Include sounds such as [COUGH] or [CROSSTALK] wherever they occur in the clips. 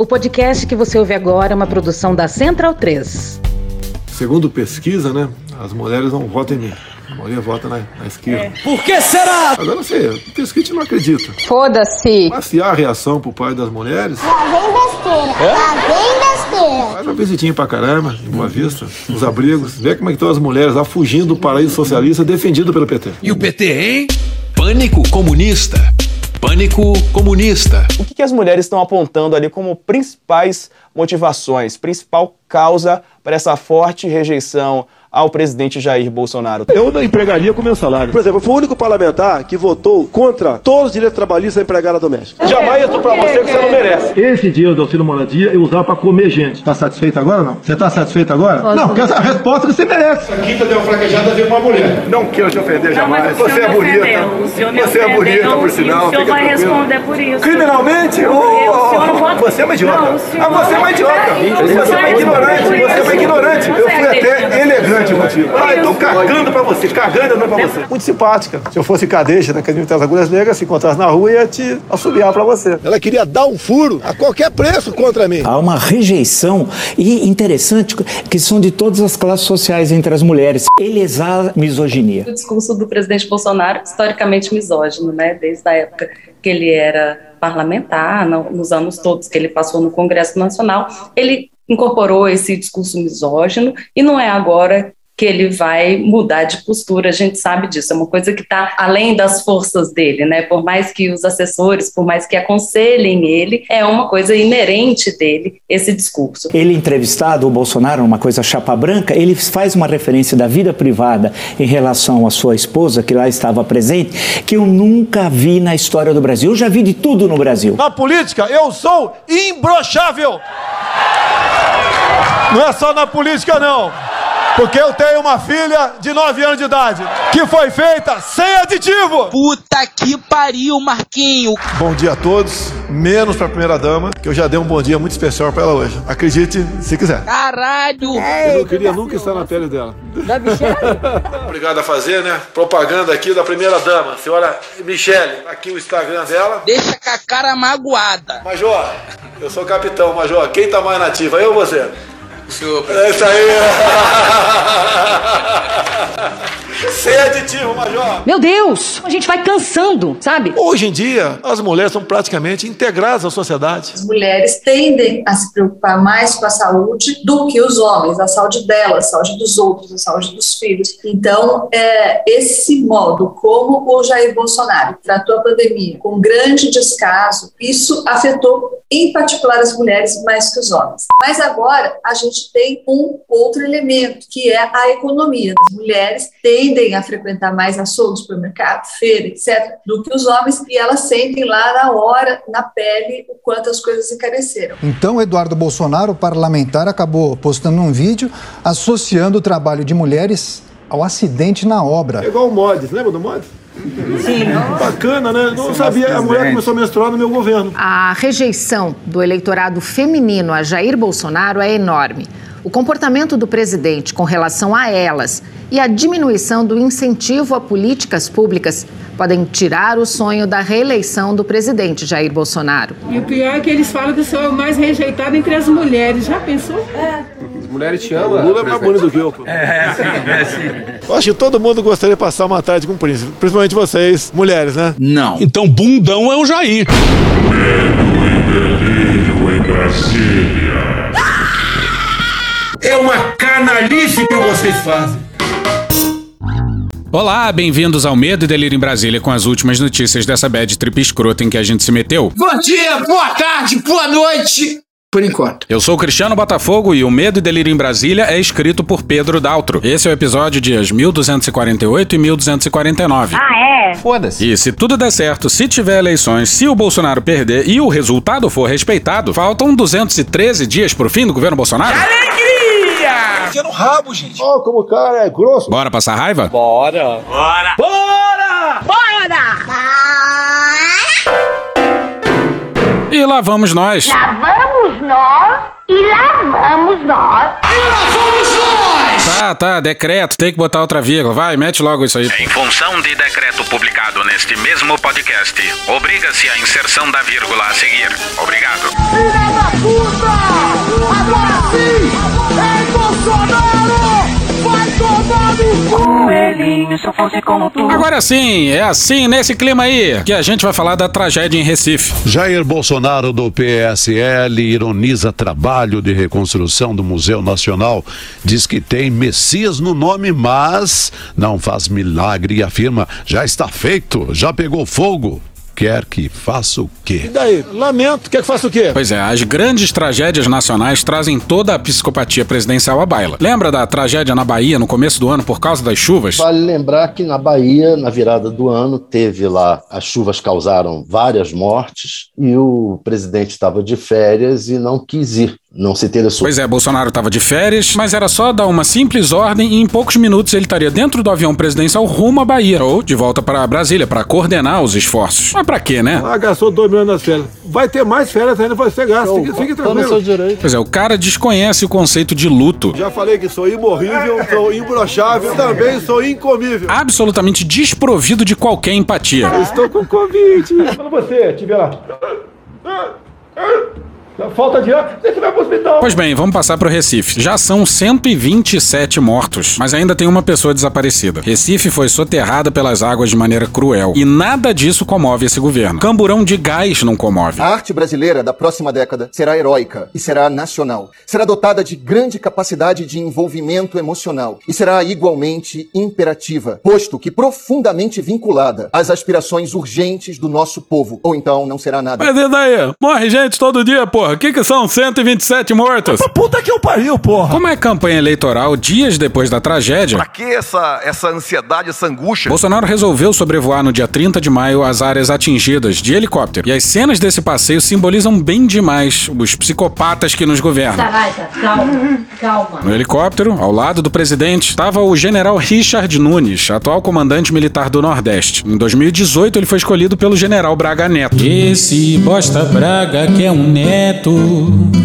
O podcast que você ouve agora é uma produção da Central 3. Segundo pesquisa, né? As mulheres não votam em mim. A maioria vota na, na esquerda. É. Por que será? Agora não sei, o pesquisa não acredita. Foda-se. Mas se há reação por parte das mulheres. Lá vem besteira. É? Lá vem besteira. Faz uma visitinha pra caramba, em Boa Vista, nos abrigos. Vê como é que estão as mulheres lá fugindo do paraíso socialista defendido pelo PT. E o PT, hein? Pânico comunista. Pânico comunista. O que, as mulheres estão apontando ali como principais motivações, principal causa para essa forte rejeição ao presidente Jair Bolsonaro. Eu não empregaria com meu salário. Por exemplo, eu fui o único parlamentar que votou contra todos os direitos trabalhistas da empregada doméstica. Jamais eu pra você que você não merece. Esse dinheiro do auxílio moradia eu usava para comer gente. Tá satisfeito agora ou não? Você tá satisfeito agora? Posso não, porque essa é a resposta que você merece. A quinta deu uma fraquejada veio uma mulher. Não quero te ofender jamais. Você é bonita. Você é bonita, por sinal. O senhor vai responder por isso. Criminalmente? Oh, você é uma idiota. Ah, você é uma idiota. Você é uma ignorante. Você é uma ignorante. Eu fui até elegante contigo. Ah, eu tô cagando pra você. Cagando não é pra você. Muito simpática. Se eu fosse cadeixa na Academia das Agulhas Negras, se encontrasse na rua, ia te assobiar pra você. Ela queria dar um furo a qualquer preço contra mim. Há uma rejeição e interessante que são de todas as classes sociais entre as mulheres. Ele exala misoginia. O discurso do presidente Bolsonaro, historicamente misógino, né? Desde a época que ele era parlamentar, nos anos todos que ele passou no Congresso Nacional, ele incorporou esse discurso misógino e não é agora que ele vai mudar de postura, a gente sabe disso, é uma coisa que está além das forças dele, né? Por mais que os assessores, por mais que aconselhem ele, é uma coisa inerente dele, esse discurso. Ele entrevistado, o Bolsonaro, uma coisa chapa branca, ele faz uma referência da vida privada em relação à sua esposa, que lá estava presente, que eu nunca vi na história do Brasil. Eu já vi de tudo no Brasil. Na política, eu sou imbrochável! Não é só na política, não. Porque eu tenho uma filha de 9 anos de idade que foi feita sem aditivo. Puta que pariu, Marquinho. Bom dia a todos, menos pra primeira dama, que eu já dei um bom dia muito especial pra ela hoje. Acredite se quiser. Caralho. Eu não queria nunca estar na pele dela. Da Michelle? [LAUGHS] Obrigado a fazer, né? Propaganda aqui da primeira dama, senhora Michelle. Aqui o Instagram dela. Deixa com a cara magoada. Major, eu sou capitão, Major. Quem tá mais nativa, eu ou você? Chupa. É isso [LAUGHS] aí. Sem aditivo, Major. Meu Deus, a gente vai cansando, sabe? Hoje em dia, as mulheres são praticamente integradas à sociedade. As mulheres tendem a se preocupar mais com a saúde do que os homens, a saúde delas, a saúde dos outros, a saúde dos filhos. Então, é, esse modo como o Jair Bolsonaro tratou a pandemia com grande descaso, isso afetou em particular as mulheres mais que os homens. Mas agora a gente tem um outro elemento, que é a economia. As mulheres tendem a frequentar mais açougue, supermercado, feira, etc., do que os homens, e elas sentem lá na hora, na pele, o quanto as coisas encareceram. Então, Eduardo Bolsonaro, parlamentar, acabou postando um vídeo associando o trabalho de mulheres ao acidente na obra. É igual o Modes, lembra do Modes? Sim. Bacana, né? Não sabia. A mulher começou a menstruar no meu governo. A rejeição do eleitorado feminino a Jair Bolsonaro é enorme. O comportamento do presidente com relação a elas e a diminuição do incentivo a políticas públicas podem tirar o sonho da reeleição do presidente Jair Bolsonaro. E o pior é que eles falam que eu sou o mais rejeitado entre as mulheres. Já pensou? É. As mulheres te amam. O Lula é mais bonito do que eu. É, é, sim, é sim. Eu acho que todo mundo gostaria de passar uma tarde com o príncipe. Principalmente vocês, mulheres, né? Não. Então, bundão é o Jair. Medo e delírio em Brasília. Uma canalice que vocês fazem. Olá, bem-vindos ao Medo e Delírio em Brasília com as últimas notícias dessa bad trip escrota em que a gente se meteu. Bom dia, boa tarde, boa noite! Por enquanto. Eu sou o Cristiano Botafogo e o Medo e Delírio em Brasília é escrito por Pedro Daltro. Esse é o episódio dias 1248 e 1249. Ah, é? Foda-se. E se tudo der certo, se tiver eleições, se o Bolsonaro perder e o resultado for respeitado, faltam 213 dias pro fim do governo Bolsonaro. Alegria! Enfia no rabo, gente. Ó, oh, como o cara é grosso. Bora passar raiva? Bora. Bora. Bora! Bora! E lá vamos nós. Lá vamos nós e lá vamos nós. E lá vamos nós! Tá, tá, decreto, tem que botar outra vírgula. Vai, mete logo isso aí. Em função de decreto publicado neste mesmo podcast, obriga-se a inserção da vírgula a seguir. Obrigado. Filha da puta! Bolsonaro! Vai tomar no se eu fosse como tu. Agora sim, é assim, nesse clima aí, que a gente vai falar da tragédia em Recife. Jair Bolsonaro, do PSL, ironiza trabalho de reconstrução do Museu Nacional. Diz que tem Messias no nome, mas não faz milagre e afirma: já está feito, já pegou fogo quer que faça o quê? E daí? Lamento, quer que faça o quê? Pois é, as grandes tragédias nacionais trazem toda a psicopatia presidencial à baila. Lembra da tragédia na Bahia no começo do ano por causa das chuvas? Vale lembrar que na Bahia, na virada do ano, teve lá, as chuvas causaram várias mortes e o presidente estava de férias e não quis ir não se interessou. Pois é, Bolsonaro estava de férias, mas era só dar uma simples ordem e em poucos minutos ele estaria dentro do avião presidencial rumo à Bahia ou de volta para Brasília para coordenar os esforços. Mas pra quê, né? Ah, gastou dois milhões nas férias. Vai ter mais férias ainda, vai ser gasto. Fique, fique tranquilo. Pois é, o cara desconhece o conceito de luto. Já falei que sou imorrível, sou imbrochável, também sou incomível. Absolutamente desprovido de qualquer empatia. estou com Covid. Quando você estiver lá. Falta de ar, você vai pro hospital. Pois bem, vamos passar pro Recife. Já são 127 mortos, mas ainda tem uma pessoa desaparecida. Recife foi soterrada pelas águas de maneira cruel. E nada disso comove esse governo. Camburão de gás não comove. A arte brasileira da próxima década será heróica e será nacional. Será dotada de grande capacidade de envolvimento emocional e será igualmente imperativa, posto que profundamente vinculada às aspirações urgentes do nosso povo. Ou então não será nada. Mas e daí? Morre gente todo dia, pô porra? O que, que são 127 mortos? Mas puta que eu pariu, porra! Como é campanha eleitoral dias depois da tragédia? Pra que essa, essa ansiedade, essa angústia? Bolsonaro resolveu sobrevoar no dia 30 de maio as áreas atingidas de helicóptero. E as cenas desse passeio simbolizam bem demais os psicopatas que nos governam. Tá, vai, tá, calma, calma. No helicóptero, ao lado do presidente, estava o general Richard Nunes, atual comandante militar do Nordeste. Em 2018, ele foi escolhido pelo general Braga Neto. Esse bosta Braga que é um neto Neto.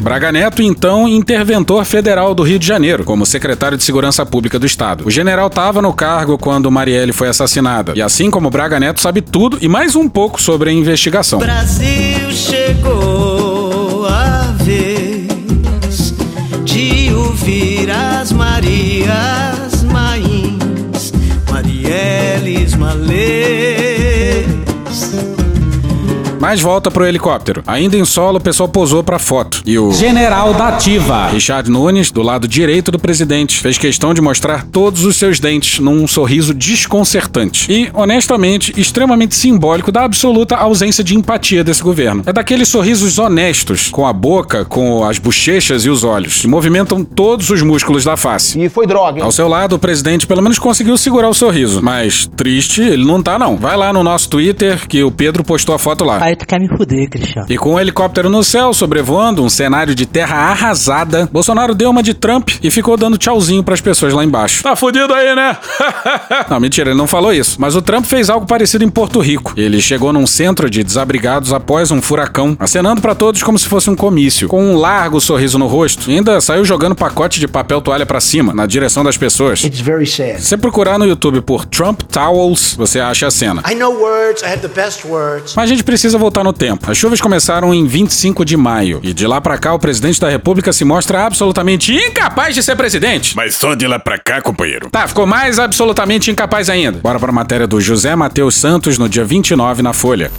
Braga Neto, então, interventor federal do Rio de Janeiro, como secretário de Segurança Pública do Estado. O general estava no cargo quando Marielle foi assassinada. E assim como Braga Neto sabe tudo e mais um pouco sobre a investigação. Brasil chegou a vez de ouvir as Marias Mains, Marielles Malê. Mas volta pro helicóptero. Ainda em solo, o pessoal posou pra foto. E o general da ativa, Richard Nunes, do lado direito do presidente, fez questão de mostrar todos os seus dentes num sorriso desconcertante. E, honestamente, extremamente simbólico da absoluta ausência de empatia desse governo. É daqueles sorrisos honestos, com a boca, com as bochechas e os olhos, que movimentam todos os músculos da face. E foi droga, hein? Ao seu lado, o presidente pelo menos conseguiu segurar o sorriso. Mas triste, ele não tá, não. Vai lá no nosso Twitter, que o Pedro postou a foto lá. Aí tu quer me fuder, Cristiano. E com um helicóptero no céu, sobrevoando um cenário de terra arrasada, Bolsonaro deu uma de Trump e ficou dando tchauzinho pras pessoas lá embaixo. Tá fudido aí, né? [LAUGHS] não, mentira, ele não falou isso. Mas o Trump fez algo parecido em Porto Rico. Ele chegou num centro de desabrigados após um furacão, acenando para todos como se fosse um comício, com um largo sorriso no rosto. E ainda saiu jogando pacote de papel toalha para cima, na direção das pessoas. It's very sad. Se você procurar no YouTube por Trump Towels, você acha a cena. I know words, I have the best words. Mas a gente precisa voltar no tempo. As chuvas começaram em 25 de maio. E de lá pra cá, o presidente da república se mostra absolutamente incapaz de ser presidente. Mas só de lá pra cá, companheiro. Tá, ficou mais absolutamente incapaz ainda. Bora pra matéria do José Matheus Santos no dia 29 na Folha.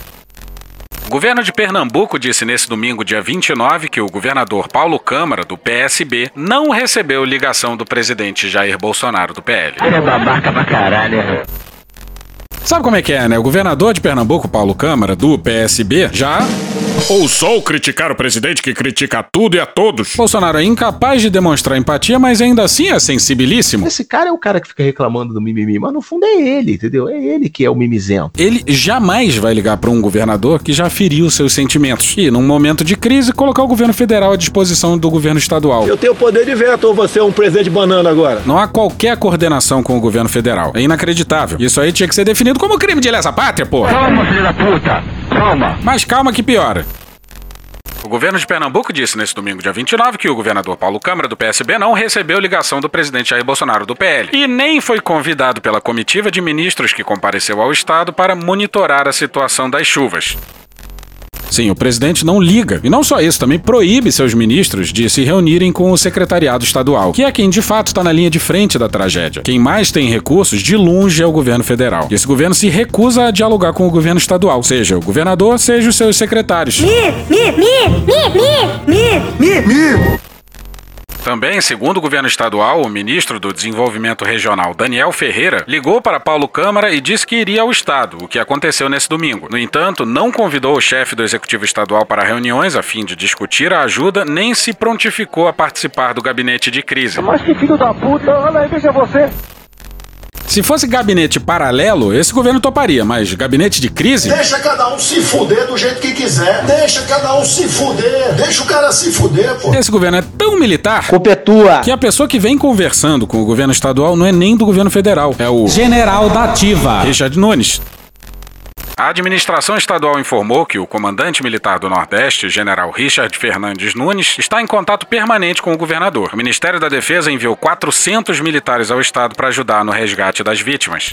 O governo de Pernambuco disse nesse domingo, dia 29, que o governador Paulo Câmara, do PSB, não recebeu ligação do presidente Jair Bolsonaro, do PL. Ele é babaca pra caralho. Sabe como é que é, né? O governador de Pernambuco, Paulo Câmara, do PSB, já Ousou criticar o presidente que critica a tudo e a todos. Bolsonaro é incapaz de demonstrar empatia, mas ainda assim é sensibilíssimo. Esse cara é o cara que fica reclamando do mimimi, mas no fundo é ele, entendeu? É ele que é o mimizento. Ele jamais vai ligar para um governador que já feriu seus sentimentos e, num momento de crise, colocar o governo federal à disposição do governo estadual. Eu tenho poder de veto ou você é um presidente banana agora? Não há qualquer coordenação com o governo federal. É inacreditável. Isso aí tinha que ser definido como crime de lesa pátria, porra. Calma, filho da puta. Calma. Mas calma que piora. O governo de Pernambuco disse nesse domingo, dia 29, que o governador Paulo Câmara, do PSB, não recebeu ligação do presidente Jair Bolsonaro, do PL, e nem foi convidado pela comitiva de ministros que compareceu ao Estado para monitorar a situação das chuvas. Sim, o presidente não liga. E não só isso, também proíbe seus ministros de se reunirem com o secretariado estadual, que é quem de fato está na linha de frente da tragédia. Quem mais tem recursos, de longe, é o governo federal. E esse governo se recusa a dialogar com o governo estadual, seja o governador, seja os seus secretários. Mi, mi, mi, mi, mi, mi, mi, mi. Também, segundo o governo estadual, o ministro do Desenvolvimento Regional, Daniel Ferreira, ligou para Paulo Câmara e disse que iria ao Estado, o que aconteceu nesse domingo. No entanto, não convidou o chefe do Executivo Estadual para reuniões a fim de discutir a ajuda, nem se prontificou a participar do gabinete de crise. Mas que filho da puta, olha aí, veja você. Se fosse gabinete paralelo, esse governo toparia, mas gabinete de crise? Deixa cada um se fuder do jeito que quiser. Deixa cada um se fuder. Deixa o cara se fuder, pô. Esse governo é tão militar Culpa é tua. que a pessoa que vem conversando com o governo estadual não é nem do governo federal, é o General da Ativa. Richard Nunes. A administração estadual informou que o comandante militar do Nordeste, general Richard Fernandes Nunes, está em contato permanente com o governador. O Ministério da Defesa enviou 400 militares ao estado para ajudar no resgate das vítimas.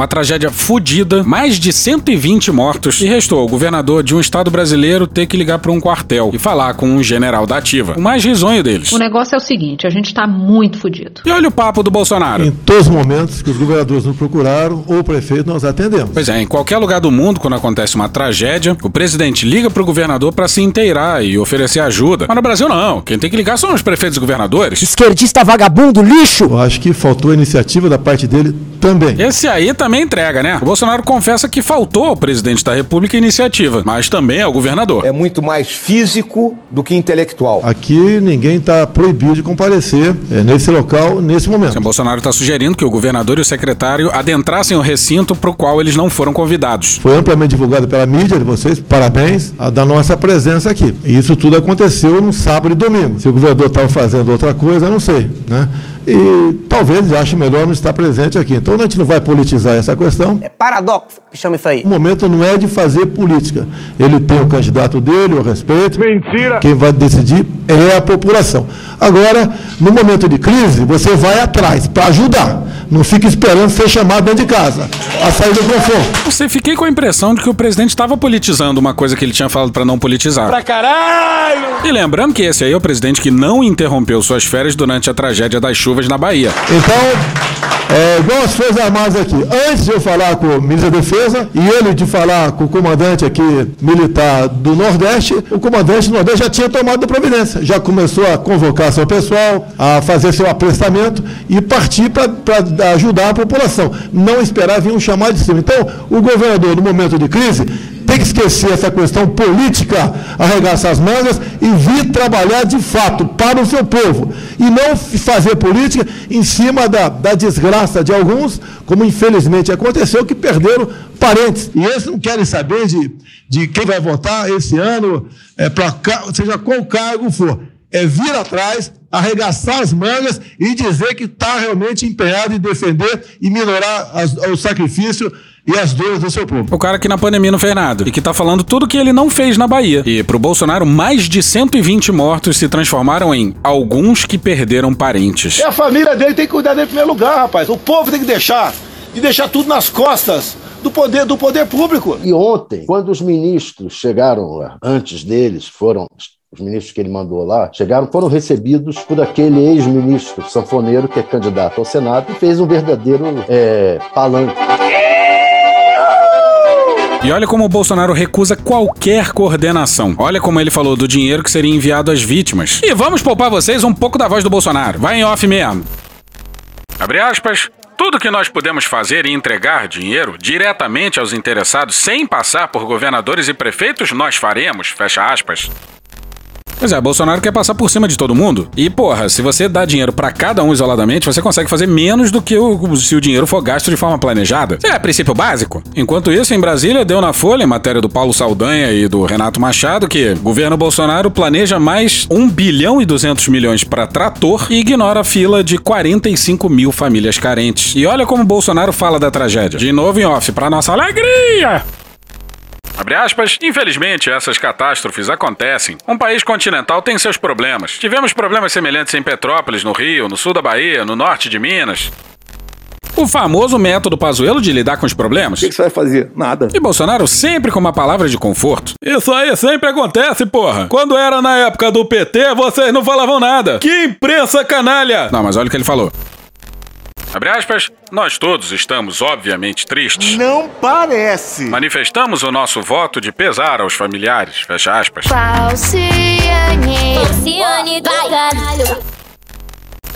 Uma tragédia fodida, mais de 120 mortos, e restou ao governador de um estado brasileiro ter que ligar para um quartel e falar com um general da ativa. O mais risonho deles. O negócio é o seguinte: a gente tá muito fudido. E olha o papo do Bolsonaro. Em todos os momentos que os governadores nos procuraram, ou o prefeito, nós atendemos. Pois é, em qualquer lugar do mundo, quando acontece uma tragédia, o presidente liga pro governador para se inteirar e oferecer ajuda. Mas no Brasil não. Quem tem que ligar são os prefeitos e governadores. Esquerdista vagabundo, lixo! Eu acho que faltou a iniciativa da parte dele também. Esse aí também entrega, né? O Bolsonaro confessa que faltou ao presidente da República iniciativa, mas também ao governador. É muito mais físico do que intelectual. Aqui ninguém está proibido de comparecer é, nesse local, nesse momento. O Bolsonaro está sugerindo que o governador e o secretário adentrassem o recinto para o qual eles não foram convidados. Foi amplamente divulgado pela mídia de vocês, parabéns a, da nossa presença aqui. E isso tudo aconteceu no sábado e domingo. Se o governador estava fazendo outra coisa, eu não sei, né? E talvez ache melhor não estar presente aqui. Então a gente não vai politizar essa questão. É paradoxo que chama isso aí. O momento não é de fazer política. Ele tem o candidato dele, eu respeito. Mentira! Quem vai decidir é a população. Agora, no momento de crise, você vai atrás para ajudar. Não fica esperando ser chamado dentro de casa. A sair do conforto. Você fiquei com a impressão de que o presidente estava politizando uma coisa que ele tinha falado para não politizar. Pra caralho! E lembrando que esse aí é o presidente que não interrompeu suas férias durante a tragédia das chuvas na Bahia. Então, é, igual as Forças Armadas aqui, antes de eu falar com o ministro da Defesa e ele de falar com o comandante aqui militar do Nordeste, o comandante do Nordeste já tinha tomado a providência, já começou a convocar seu pessoal, a fazer seu aprestamento e partir para ajudar a população. Não esperar vir um chamado de cima. Então, o governador, no momento de crise, tem que esquecer essa questão política, arregaçar as mangas e vir trabalhar de fato para o seu povo. E não fazer política em cima da, da desgraça de alguns, como infelizmente aconteceu, que perderam parentes. E eles não querem saber de, de quem vai votar esse ano, é, pra, seja qual cargo for. É vir atrás, arregaçar as mangas e dizer que está realmente empenhado em defender e minorar as, o sacrifício e as dores do seu povo. O cara que na pandemia não fez nada e que tá falando tudo que ele não fez na Bahia. E pro Bolsonaro, mais de 120 mortos se transformaram em alguns que perderam parentes. E a família dele tem que cuidar dele em primeiro lugar, rapaz. O povo tem que deixar. E deixar tudo nas costas do poder do poder público. E ontem, quando os ministros chegaram lá, antes deles, foram os ministros que ele mandou lá, chegaram, foram recebidos por aquele ex-ministro sanfoneiro que é candidato ao Senado e fez um verdadeiro é, palanque. E olha como o Bolsonaro recusa qualquer coordenação. Olha como ele falou do dinheiro que seria enviado às vítimas. E vamos poupar vocês um pouco da voz do Bolsonaro. Vai em off mesmo. Abre aspas. Tudo que nós podemos fazer e entregar dinheiro diretamente aos interessados sem passar por governadores e prefeitos, nós faremos. Fecha aspas. Pois é, Bolsonaro quer passar por cima de todo mundo. E, porra, se você dá dinheiro para cada um isoladamente, você consegue fazer menos do que o, se o dinheiro for gasto de forma planejada. É princípio básico. Enquanto isso, em Brasília, deu na Folha, em matéria do Paulo Saldanha e do Renato Machado, que governo Bolsonaro planeja mais 1 bilhão e 200 milhões para trator e ignora a fila de 45 mil famílias carentes. E olha como Bolsonaro fala da tragédia. De novo em off, pra nossa alegria! Abre aspas, infelizmente essas catástrofes acontecem. Um país continental tem seus problemas. Tivemos problemas semelhantes em Petrópolis, no Rio, no sul da Bahia, no norte de Minas. O famoso método Pazuello de lidar com os problemas. O que, que você vai fazer? Nada. E Bolsonaro sempre com uma palavra de conforto. Isso aí sempre acontece, porra. Quando era na época do PT, vocês não falavam nada. Que imprensa canalha! Não, mas olha o que ele falou. Abre aspas, nós todos estamos obviamente tristes. Não parece. Manifestamos o nosso voto de pesar aos familiares, fecha aspas. Falciane. Falciane do caralho.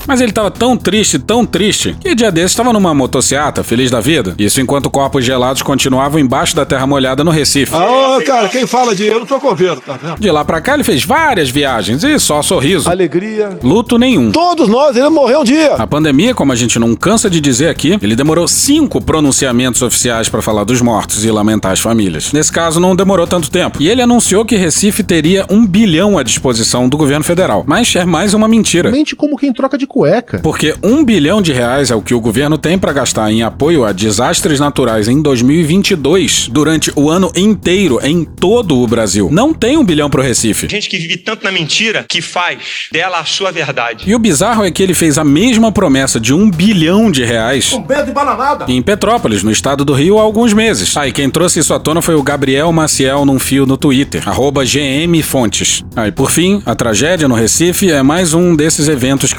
Mas ele tava tão triste, tão triste, que dia desse estava numa motociata, feliz da vida. Isso enquanto corpos gelados continuavam embaixo da terra molhada no Recife. Ah, cara, quem fala de eu não sou governo, tá vendo? De lá pra cá ele fez várias viagens e só sorriso. Alegria. Luto nenhum. Todos nós, ele morreu um dia. A pandemia, como a gente não cansa de dizer aqui, ele demorou cinco pronunciamentos oficiais para falar dos mortos e lamentar as famílias. Nesse caso, não demorou tanto tempo. E ele anunciou que Recife teria um bilhão à disposição do governo federal. Mas é mais uma mentira. Mente como quem troca de cueca. Porque um bilhão de reais é o que o governo tem para gastar em apoio a desastres naturais em 2022, durante o ano inteiro, em todo o Brasil. Não tem um bilhão pro Recife. Gente que vive tanto na mentira que faz dela a sua verdade. E o bizarro é que ele fez a mesma promessa de um bilhão de reais Com medo de bananada. em Petrópolis, no estado do Rio, há alguns meses. Aí quem trouxe isso à tona foi o Gabriel Maciel num fio no Twitter, arroba GM Fontes. Aí por fim, a tragédia no Recife é mais um desses eventos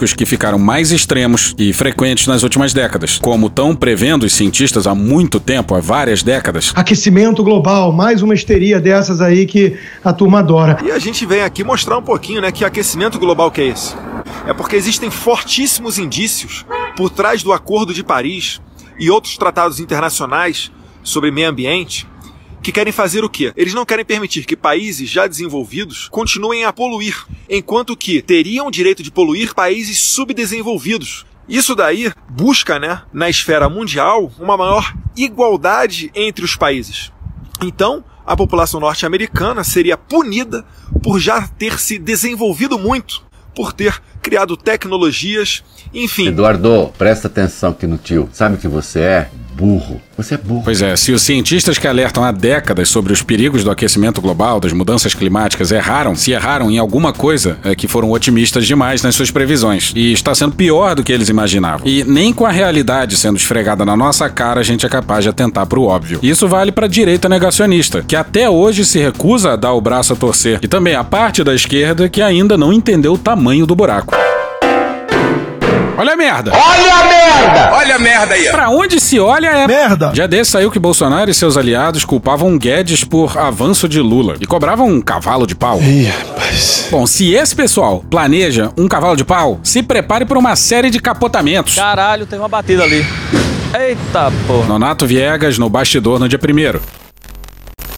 climáticos que ficaram mais extremos e frequentes nas últimas décadas. Como estão prevendo os cientistas há muito tempo, há várias décadas. Aquecimento global, mais uma histeria dessas aí que a turma adora. E a gente vem aqui mostrar um pouquinho, né, que aquecimento global que é esse. É porque existem fortíssimos indícios por trás do Acordo de Paris e outros tratados internacionais sobre meio ambiente que querem fazer o quê? Eles não querem permitir que países já desenvolvidos continuem a poluir, enquanto que teriam o direito de poluir países subdesenvolvidos. Isso daí busca, né, na esfera mundial, uma maior igualdade entre os países. Então, a população norte-americana seria punida por já ter se desenvolvido muito, por ter criado tecnologias, enfim. Eduardo, presta atenção aqui no tio. Sabe o que você é? Burro. Você é burro. Pois é, se os cientistas que alertam há décadas sobre os perigos do aquecimento global, das mudanças climáticas, erraram, se erraram em alguma coisa, é que foram otimistas demais nas suas previsões. E está sendo pior do que eles imaginavam. E nem com a realidade sendo esfregada na nossa cara a gente é capaz de atentar para o óbvio. Isso vale para a direita negacionista, que até hoje se recusa a dar o braço a torcer. E também a parte da esquerda que ainda não entendeu o tamanho do buraco. Olha a merda! Olha a merda! Olha a merda aí! Pra onde se olha é merda. Já desse saiu que Bolsonaro e seus aliados culpavam Guedes por avanço de Lula e cobravam um cavalo de pau. Ih, rapaz. Bom, se esse pessoal planeja um cavalo de pau, se prepare para uma série de capotamentos. Caralho, tem uma batida ali. Eita porra. Nonato Viegas no bastidor no dia primeiro.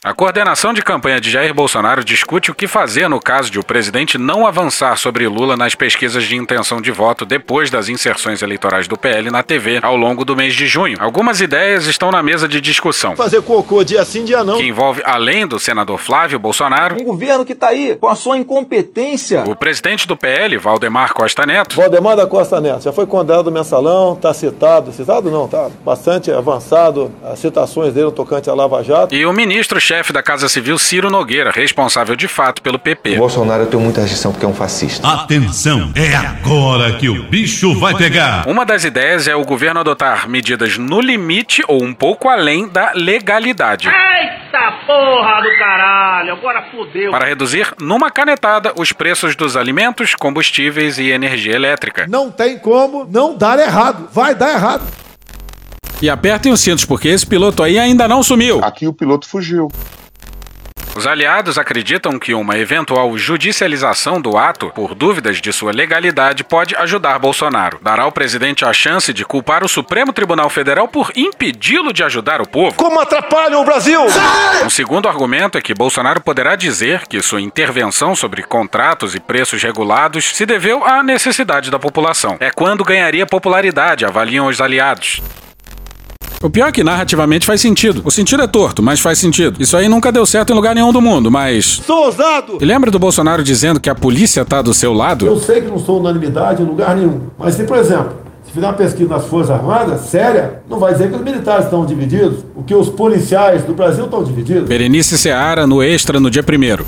A coordenação de campanha de Jair Bolsonaro discute o que fazer no caso de o presidente não avançar sobre Lula nas pesquisas de intenção de voto depois das inserções eleitorais do PL na TV ao longo do mês de junho. Algumas ideias estão na mesa de discussão. Fazer cocô dia sim, dia não. Que envolve, além do senador Flávio Bolsonaro, Um governo que tá aí com a sua incompetência. o presidente do PL, Valdemar Costa Neto, Valdemar da Costa Neto, já foi condenado no mensalão, tá citado, citado não, tá bastante avançado as citações dele no tocante à Lava Jato. e o ministro-chefe da Casa Civil, Ciro Nogueira, responsável de fato pelo PP. Bolsonaro tem muita restrição porque é um fascista. Atenção, é agora que o bicho vai pegar. Uma das ideias é o governo adotar medidas no limite ou um pouco além da legalidade. Eita porra do caralho, agora fodeu. Para reduzir numa canetada os preços dos alimentos, combustíveis e energia elétrica. Não tem como não dar errado. Vai dar errado. E apertem os cintos, porque esse piloto aí ainda não sumiu. Aqui o piloto fugiu. Os aliados acreditam que uma eventual judicialização do ato, por dúvidas de sua legalidade, pode ajudar Bolsonaro. Dará ao presidente a chance de culpar o Supremo Tribunal Federal por impedi-lo de ajudar o povo. Como atrapalham o Brasil? Um segundo argumento é que Bolsonaro poderá dizer que sua intervenção sobre contratos e preços regulados se deveu à necessidade da população. É quando ganharia popularidade, avaliam os aliados. O pior é que narrativamente faz sentido. O sentido é torto, mas faz sentido. Isso aí nunca deu certo em lugar nenhum do mundo, mas. Sou ousado! E lembra do Bolsonaro dizendo que a polícia tá do seu lado? Eu sei que não sou unanimidade em lugar nenhum. Mas se, por exemplo, se fizer uma pesquisa nas Forças Armadas, séria, não vai dizer que os militares estão divididos, o que os policiais do Brasil estão divididos. Berenice Seara no Extra no dia primeiro.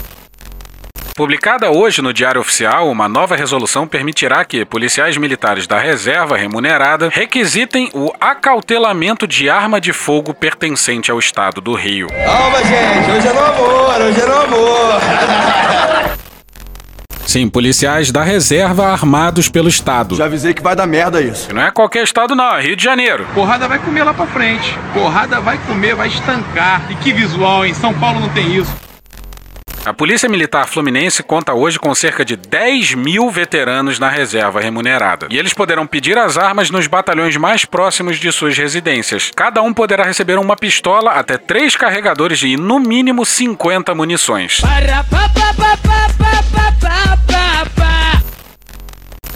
Publicada hoje no Diário Oficial, uma nova resolução permitirá que policiais militares da reserva remunerada requisitem o acautelamento de arma de fogo pertencente ao estado do Rio. Calma, gente, hoje é no amor, hoje é no amor. Sim, policiais da reserva armados pelo Estado. Já avisei que vai dar merda isso. Não é qualquer estado, não, é Rio de Janeiro. Porrada vai comer lá pra frente. Porrada vai comer, vai estancar. E que visual, hein? São Paulo não tem isso. A Polícia Militar Fluminense conta hoje com cerca de 10 mil veteranos na reserva remunerada. E eles poderão pedir as armas nos batalhões mais próximos de suas residências. Cada um poderá receber uma pistola, até três carregadores e, no mínimo, 50 munições.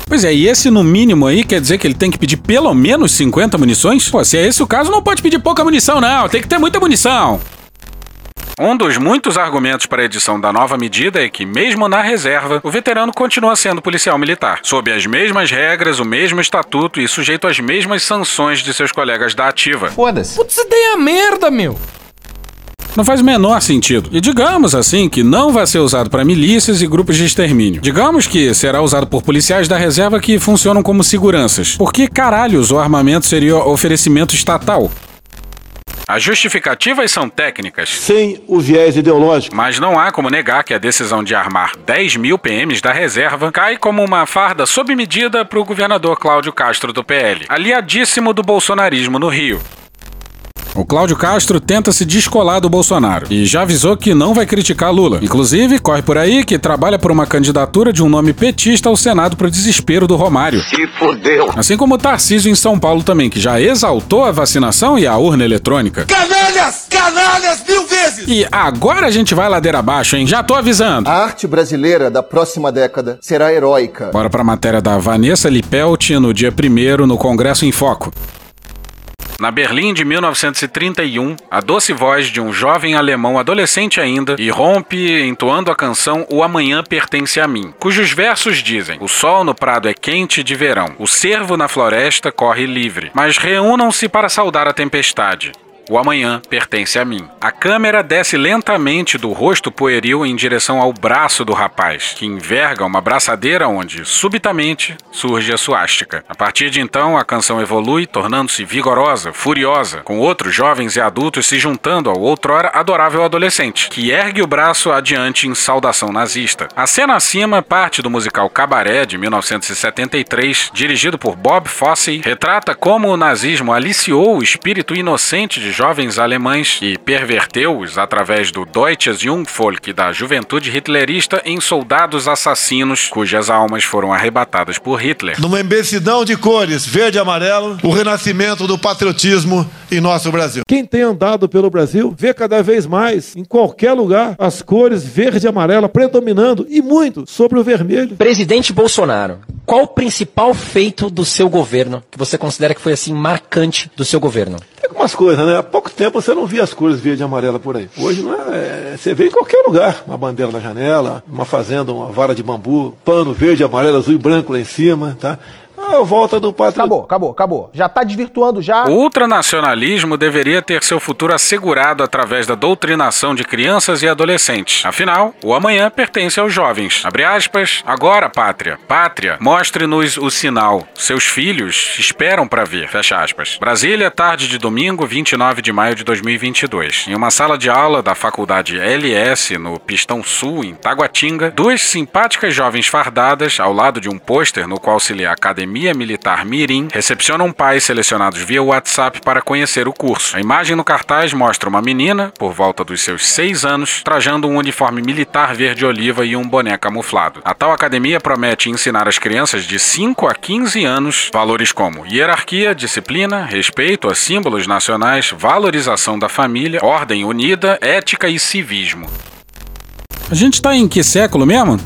Pois é, e esse no mínimo aí quer dizer que ele tem que pedir pelo menos 50 munições? Pô, se é esse o caso, não pode pedir pouca munição, não. Tem que ter muita munição. Um dos muitos argumentos para a edição da nova medida é que, mesmo na reserva, o veterano continua sendo policial militar, sob as mesmas regras, o mesmo estatuto e sujeito às mesmas sanções de seus colegas da ativa. Foda-se. Putz, ideia merda, meu. Não faz o menor sentido. E digamos assim que não vai ser usado para milícias e grupos de extermínio. Digamos que será usado por policiais da reserva que funcionam como seguranças. Por que caralhos o armamento seria oferecimento estatal? As justificativas são técnicas. Sem o viés ideológico. Mas não há como negar que a decisão de armar 10 mil PMs da reserva cai como uma farda sob medida para o governador Cláudio Castro do PL, aliadíssimo do bolsonarismo no Rio. O Cláudio Castro tenta se descolar do Bolsonaro e já avisou que não vai criticar Lula. Inclusive, corre por aí que trabalha por uma candidatura de um nome petista ao Senado pro desespero do Romário. Se fodeu. Assim como o Tarcísio em São Paulo também, que já exaltou a vacinação e a urna eletrônica. Canalhas! Canalhas mil vezes! E agora a gente vai ladeira abaixo, hein? Já tô avisando. A arte brasileira da próxima década será heróica. Bora pra matéria da Vanessa Lipelt no dia 1 no Congresso em Foco. Na Berlim de 1931, a doce voz de um jovem alemão adolescente ainda irrompe entoando a canção O Amanhã Pertence a Mim, cujos versos dizem: O sol no prado é quente de verão, o cervo na floresta corre livre, mas reúnam-se para saudar a tempestade. O amanhã pertence a mim. A câmera desce lentamente do rosto pueril em direção ao braço do rapaz, que enverga uma braçadeira onde, subitamente, surge a suástica. A partir de então, a canção evolui, tornando-se vigorosa, furiosa, com outros jovens e adultos se juntando ao outrora adorável adolescente, que ergue o braço adiante em saudação nazista. A cena acima parte do musical Cabaré de 1973, dirigido por Bob Fosse, retrata como o nazismo aliciou o espírito inocente de jovens alemães e perverteu-os através do Deutsches Jungvolk da juventude hitlerista em soldados assassinos cujas almas foram arrebatadas por Hitler. Numa imbecilidão de cores, verde e amarelo, o renascimento do patriotismo em nosso Brasil. Quem tem andado pelo Brasil vê cada vez mais, em qualquer lugar, as cores verde e amarela predominando e muito sobre o vermelho. Presidente Bolsonaro, qual o principal feito do seu governo que você considera que foi assim marcante do seu governo? Tem algumas coisas, né? Há pouco tempo você não via as cores verde e amarela por aí. Hoje não é, é, você vê em qualquer lugar, uma bandeira na janela, uma fazenda, uma vara de bambu, pano verde, amarelo, azul e branco lá em cima, tá? A volta do patriotismo. Acabou, acabou, acabou. Já tá desvirtuando já. O ultranacionalismo deveria ter seu futuro assegurado através da doutrinação de crianças e adolescentes. Afinal, o amanhã pertence aos jovens. Abre aspas. Agora, pátria. Pátria, mostre-nos o sinal. Seus filhos esperam para ver. Fecha aspas. Brasília, tarde de domingo, 29 de maio de 2022. Em uma sala de aula da faculdade LS, no Pistão Sul, em Taguatinga, duas simpáticas jovens fardadas, ao lado de um pôster no qual se lê Academia Militar Mirim, recepcionam pais selecionados via WhatsApp para conhecer o curso. A imagem no cartaz mostra uma menina, por volta dos seus seis anos, trajando um uniforme militar verde-oliva e um boné camuflado. A tal academia promete ensinar às crianças de 5 a 15 anos valores como hierarquia, disciplina, respeito a símbolos nacionais, valorização da família, ordem unida, ética e civismo. A gente tá em que século mesmo?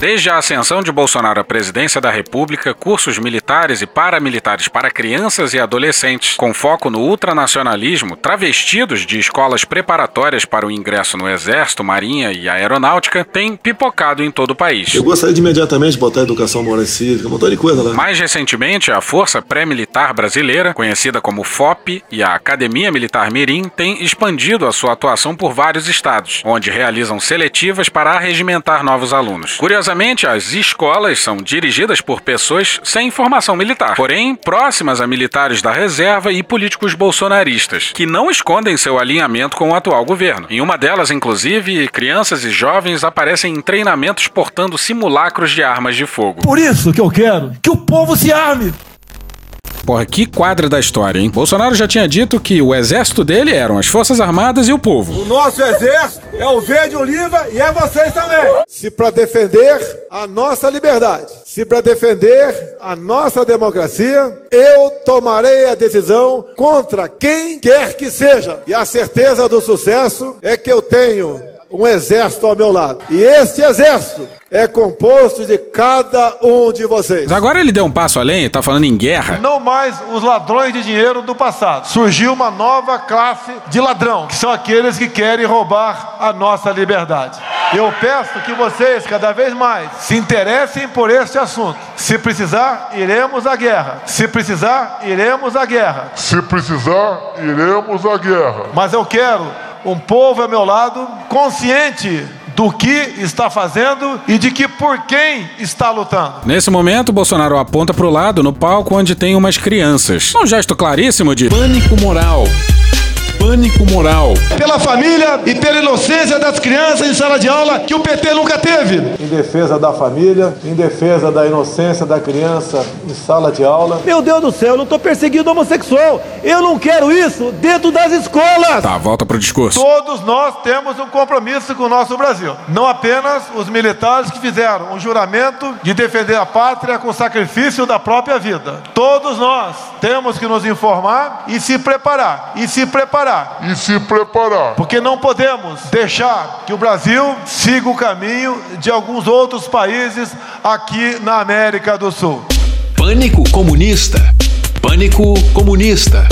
Desde a ascensão de Bolsonaro à presidência da República, cursos militares e paramilitares para crianças e adolescentes, com foco no ultranacionalismo, travestidos de escolas preparatórias para o ingresso no Exército, Marinha e Aeronáutica, têm pipocado em todo o país. Eu gostaria de imediatamente botar educação moral e cívica, um montão de coisa lá. Mais recentemente, a Força Pré-Militar Brasileira, conhecida como FOP, e a Academia Militar Mirim têm expandido a sua atuação por vários estados, onde realizam seletivas para arregimentar novos alunos. Curiosamente, as escolas são dirigidas por pessoas sem formação militar, porém próximas a militares da reserva e políticos bolsonaristas, que não escondem seu alinhamento com o atual governo. Em uma delas, inclusive, crianças e jovens aparecem em treinamentos portando simulacros de armas de fogo. Por isso que eu quero que o povo se arme. Porra, que quadra da história, hein? Bolsonaro já tinha dito que o exército dele eram as Forças Armadas e o povo. O nosso exército é o verde oliva e é vocês também. Se para defender a nossa liberdade, se para defender a nossa democracia, eu tomarei a decisão contra quem quer que seja. E a certeza do sucesso é que eu tenho um exército ao meu lado. E este exército é composto de cada um de vocês. Mas agora ele deu um passo além, tá falando em guerra. Não mais os ladrões de dinheiro do passado. Surgiu uma nova classe de ladrão, que são aqueles que querem roubar a nossa liberdade. Eu peço que vocês, cada vez mais, se interessem por este assunto. Se precisar, iremos à guerra. Se precisar, iremos à guerra. Se precisar, iremos à guerra. Mas eu quero um povo ao meu lado consciente do que está fazendo e de que por quem está lutando. Nesse momento, Bolsonaro aponta pro lado no palco onde tem umas crianças. Um gesto claríssimo de pânico moral. Pânico moral. Pela família e pela inocência das crianças em sala de aula que o PT nunca teve. Em defesa da família, em defesa da inocência da criança em sala de aula. Meu Deus do céu, eu não estou perseguindo homossexual. Eu não quero isso dentro das escolas. Tá, volta pro discurso. Todos nós temos um compromisso com o nosso Brasil. Não apenas os militares que fizeram um juramento de defender a pátria com o sacrifício da própria vida. Todos nós temos que nos informar e se preparar. E se preparar E se preparar. porque não podemos deixar que o Brasil siga o caminho de alguns outros países aqui na América do Sul. Pânico comunista. Pânico comunista.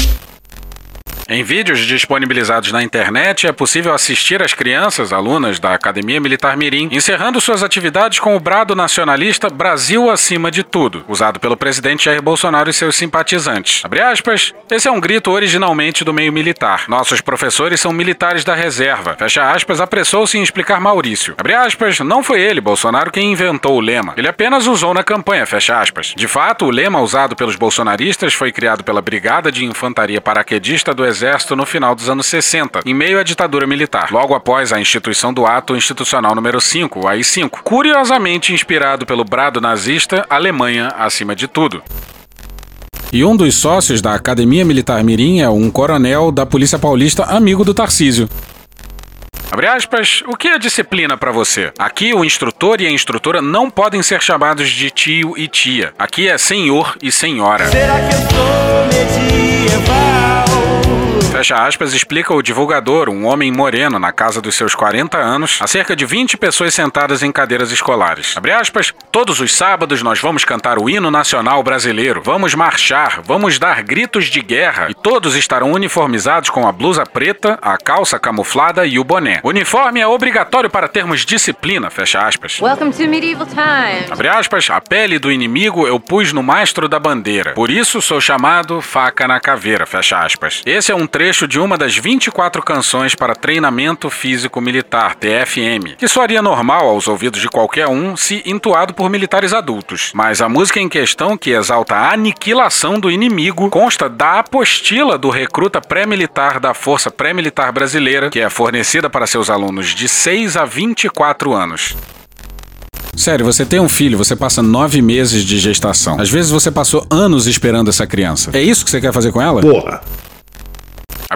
Em vídeos disponibilizados na internet, é possível assistir as crianças, alunas da Academia Militar Mirim, encerrando suas atividades com o brado nacionalista Brasil acima de tudo, usado pelo presidente Jair Bolsonaro e seus simpatizantes. Abre aspas, esse é um grito originalmente do meio militar. Nossos professores são militares da reserva. Fecha aspas, apressou-se em explicar Maurício. Abre aspas, não foi ele, Bolsonaro, quem inventou o lema. Ele apenas usou na campanha, fecha aspas. De fato, o lema usado pelos bolsonaristas foi criado pela Brigada de Infantaria Paraquedista do Exército no final dos anos 60, em meio à ditadura militar, logo após a instituição do Ato Institucional número 5, o AI-5, curiosamente inspirado pelo brado nazista Alemanha acima de tudo. E um dos sócios da Academia Militar Mirim é um coronel da Polícia Paulista amigo do Tarcísio. Abre aspas, o que é disciplina pra você? Aqui o instrutor e a instrutora não podem ser chamados de tio e tia. Aqui é senhor e senhora. Será que eu sou medieval? Fecha aspas, explica o divulgador, um homem moreno na casa dos seus 40 anos, a cerca de 20 pessoas sentadas em cadeiras escolares. Abre aspas, todos os sábados nós vamos cantar o hino nacional brasileiro, vamos marchar, vamos dar gritos de guerra e todos estarão uniformizados com a blusa preta, a calça camuflada e o boné. O uniforme é obrigatório para termos disciplina, fecha aspas. Welcome to medieval times. Abre aspas, a pele do inimigo eu pus no mastro da bandeira. Por isso sou chamado faca na caveira, fecha aspas. Esse é um trecho de uma das 24 canções para treinamento físico militar, TFM, que soaria normal aos ouvidos de qualquer um se entoado por militares adultos. Mas a música em questão, que exalta a aniquilação do inimigo, consta da apostila do recruta pré-militar da Força Pré-Militar Brasileira, que é fornecida para seus alunos de 6 a 24 anos. Sério, você tem um filho, você passa nove meses de gestação. Às vezes você passou anos esperando essa criança. É isso que você quer fazer com ela? Porra.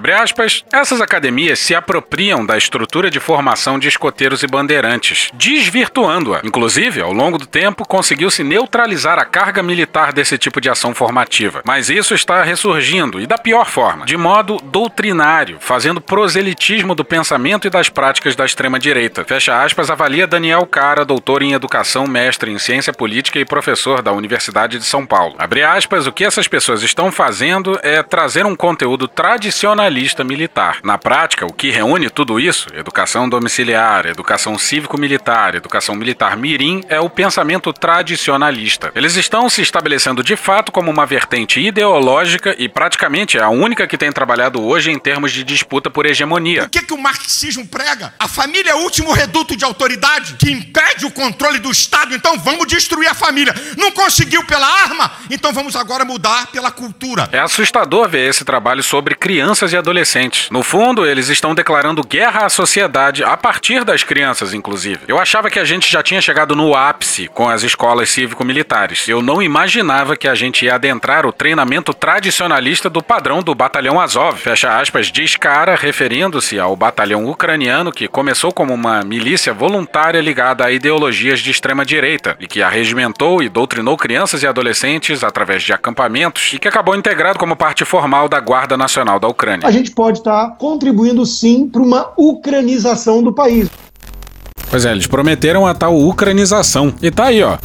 Abre aspas, essas academias se apropriam da estrutura de formação de escoteiros e bandeirantes, desvirtuando-a. Inclusive, ao longo do tempo, conseguiu-se neutralizar a carga militar desse tipo de ação formativa. Mas isso está ressurgindo, e da pior forma, de modo doutrinário, fazendo proselitismo do pensamento e das práticas da extrema-direita. Fecha aspas, avalia Daniel Cara, doutor em educação, mestre em ciência política e professor da Universidade de São Paulo. Abre aspas, o que essas pessoas estão fazendo é trazer um conteúdo tradicionalista militar. Na prática, o que reúne tudo isso, educação domiciliar, educação cívico-militar, educação militar mirim, é o pensamento tradicionalista. Eles estão se estabelecendo de fato como uma vertente ideológica e praticamente é a única que tem trabalhado hoje em termos de disputa por hegemonia. O que, que o marxismo prega? A família é o último reduto de autoridade que impede o controle do Estado, então vamos destruir a família. Não conseguiu pela arma? Então vamos agora mudar pela cultura. É assustador ver esse trabalho sobre crianças e adolescentes. No fundo, eles estão declarando guerra à sociedade a partir das crianças, inclusive. Eu achava que a gente já tinha chegado no ápice com as escolas cívico-militares. Eu não imaginava que a gente ia adentrar o treinamento tradicionalista do padrão do batalhão Azov. Fecha aspas, diz cara, referindo-se ao batalhão ucraniano que começou como uma milícia voluntária ligada a ideologias de extrema direita e que arregimentou e doutrinou crianças e adolescentes através de acampamentos e que acabou integrado como parte formal da Guarda Nacional da Ucrânia. Gente pode estar contribuindo sim para uma ucranização do país. Pois é, eles prometeram a tal ucranização. E tá aí, ó.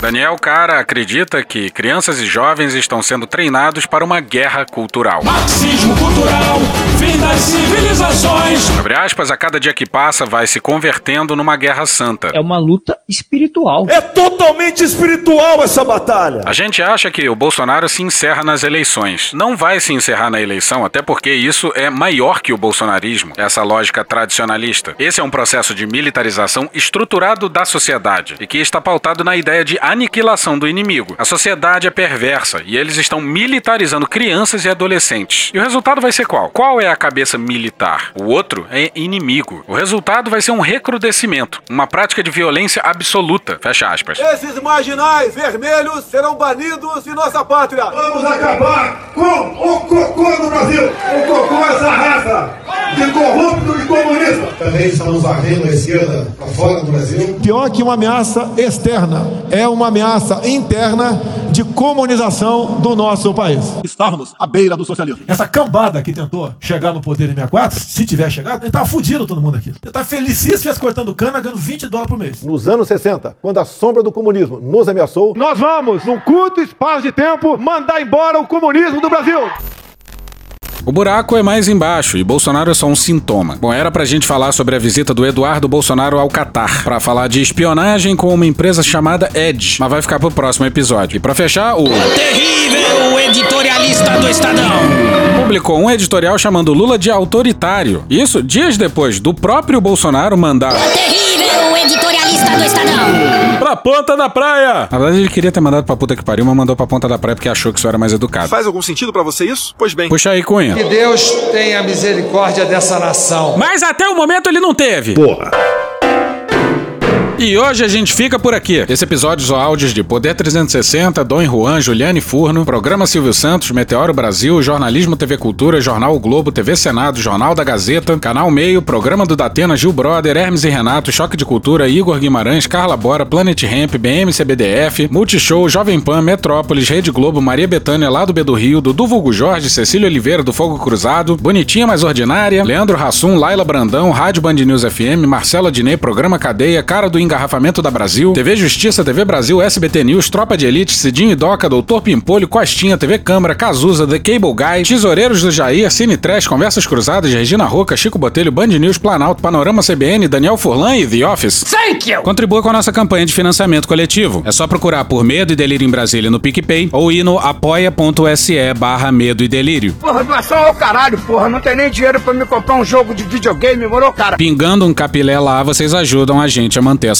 Daniel Cara acredita que crianças e jovens estão sendo treinados para uma guerra cultural. Marxismo cultural, fim das civilizações. Abre aspas, a cada dia que passa vai se convertendo numa guerra santa. É uma luta espiritual. É totalmente espiritual essa batalha. A gente acha que o Bolsonaro se encerra nas eleições. Não vai se encerrar na eleição, até porque isso é maior que o bolsonarismo, essa lógica tradicionalista. Esse é um processo de militarização estruturado da sociedade e que está pautado na ideia de aniquilação do inimigo. A sociedade é perversa e eles estão militarizando crianças e adolescentes. E o resultado vai ser qual? Qual é a cabeça militar? O outro é inimigo. O resultado vai ser um recrudescimento, uma prática de violência absoluta. Fecha aspas. Esses marginais vermelhos serão banidos de nossa pátria. Vamos acabar com o cocô no Brasil. O cocô é essa raça de corrupto e comunista. Também estamos varrendo a esquerda para fora do Brasil. Pior que uma ameaça externa, é uma ameaça interna de comunização do nosso país. Estávamos à beira do socialismo. Essa cambada que tentou chegar no poder em 64, se tiver chegado, ele tava fudido todo mundo aqui. Ele tá felicíssimo cortando cana, ganhando 20 dólares por mês. Nos anos 60, quando a sombra do comunismo nos ameaçou, Nós vamos, num curto espaço de tempo, mandar embora o comunismo do Brasil. O buraco é mais embaixo e Bolsonaro é só um sintoma. Bom, era pra gente falar sobre a visita do Eduardo Bolsonaro ao Catar, pra falar de espionagem com uma empresa chamada Edge, mas vai ficar pro próximo episódio. E pra fechar, o Terrível editorialista do Estadão. publicou um editorial chamando Lula de autoritário. Isso dias depois do próprio Bolsonaro mandar Terrível editorialista do Estadão. pra ponta da praia. Na verdade, ele queria ter mandado pra puta que pariu, mas mandou pra ponta da praia porque achou que isso era mais educado. Faz algum sentido pra você isso? Pois bem. Puxa aí, Cunha. Que Deus tenha misericórdia dessa nação. Mas até o momento ele não teve. porra. E hoje a gente fica por aqui. Esse episódio ou áudios de Poder 360, Dom Juan, Juliane Furno, Programa Silvio Santos, Meteoro Brasil, Jornalismo TV Cultura, Jornal o Globo, TV Senado, Jornal da Gazeta, Canal Meio, Programa do Datena, Gil Brother, Hermes e Renato, Choque de Cultura, Igor Guimarães, Carla Bora, Planet Ramp, BM CBDF, Multishow, Jovem Pan, Metrópolis, Rede Globo, Maria Bethânia, lá do B do Rio, Dudu Vulgo Jorge, Cecília Oliveira do Fogo Cruzado, Bonitinha Mais Ordinária, Leandro Rassum, Laila Brandão, Rádio Band News FM, Marcela Dinei, Programa Cadeia, Cara do Engarrafamento da Brasil, TV Justiça, TV Brasil, SBT News, Tropa de Elite, Cidinho e Doca, Doutor Pimpolho, Costinha, TV Câmara, Cazuza, The Cable Guy, Tesoureiros do Jair, Cine Trash, Conversas Cruzadas, Regina Roca, Chico Botelho, Band News, Planalto, Panorama CBN, Daniel Furlan e The Office. Thank you. Contribua com a nossa campanha de financiamento coletivo. É só procurar por Medo e Delírio em Brasília no PicPay ou ir no apoia.se barra Medo e Delírio. Porra, doação ao caralho, porra. Não tem nem dinheiro pra me comprar um jogo de videogame, moro, cara? Pingando um capilé lá, vocês ajudam a gente a manter essa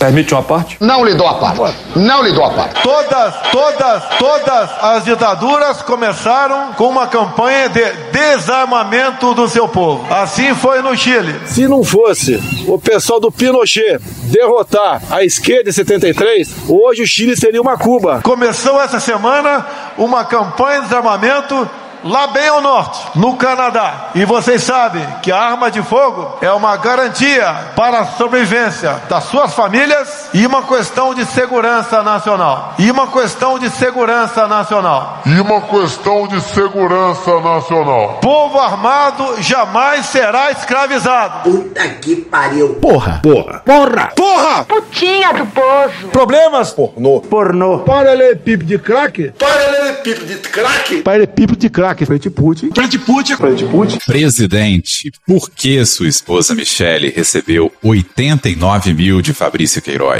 Permite uma parte? Não lhe dou a parte. Não lhe dou a parte. Todas, todas, todas as ditaduras começaram com uma campanha de desarmamento do seu povo. Assim foi no Chile. Se não fosse o pessoal do Pinochet derrotar a esquerda em 73, hoje o Chile seria uma Cuba. Começou essa semana uma campanha de desarmamento lá bem ao norte, no Canadá. E vocês sabem que a arma de fogo é uma garantia para a sobrevivência das suas famílias e uma questão de segurança nacional. E uma questão de segurança nacional. E uma questão de segurança nacional. Povo armado jamais será escravizado. Puta que pariu. Porra. Porra. Porra. Porra. Putinha do poço. Problemas? Pornô. Pornô. Paralelepípedo de crack? Paralelepípedo de crack? Paralelepípedo de crack. Frente Putin. Frente Putin. Frente Putin. Presidente, por que sua esposa Michele recebeu 89 mil de Fabrício Queiroz?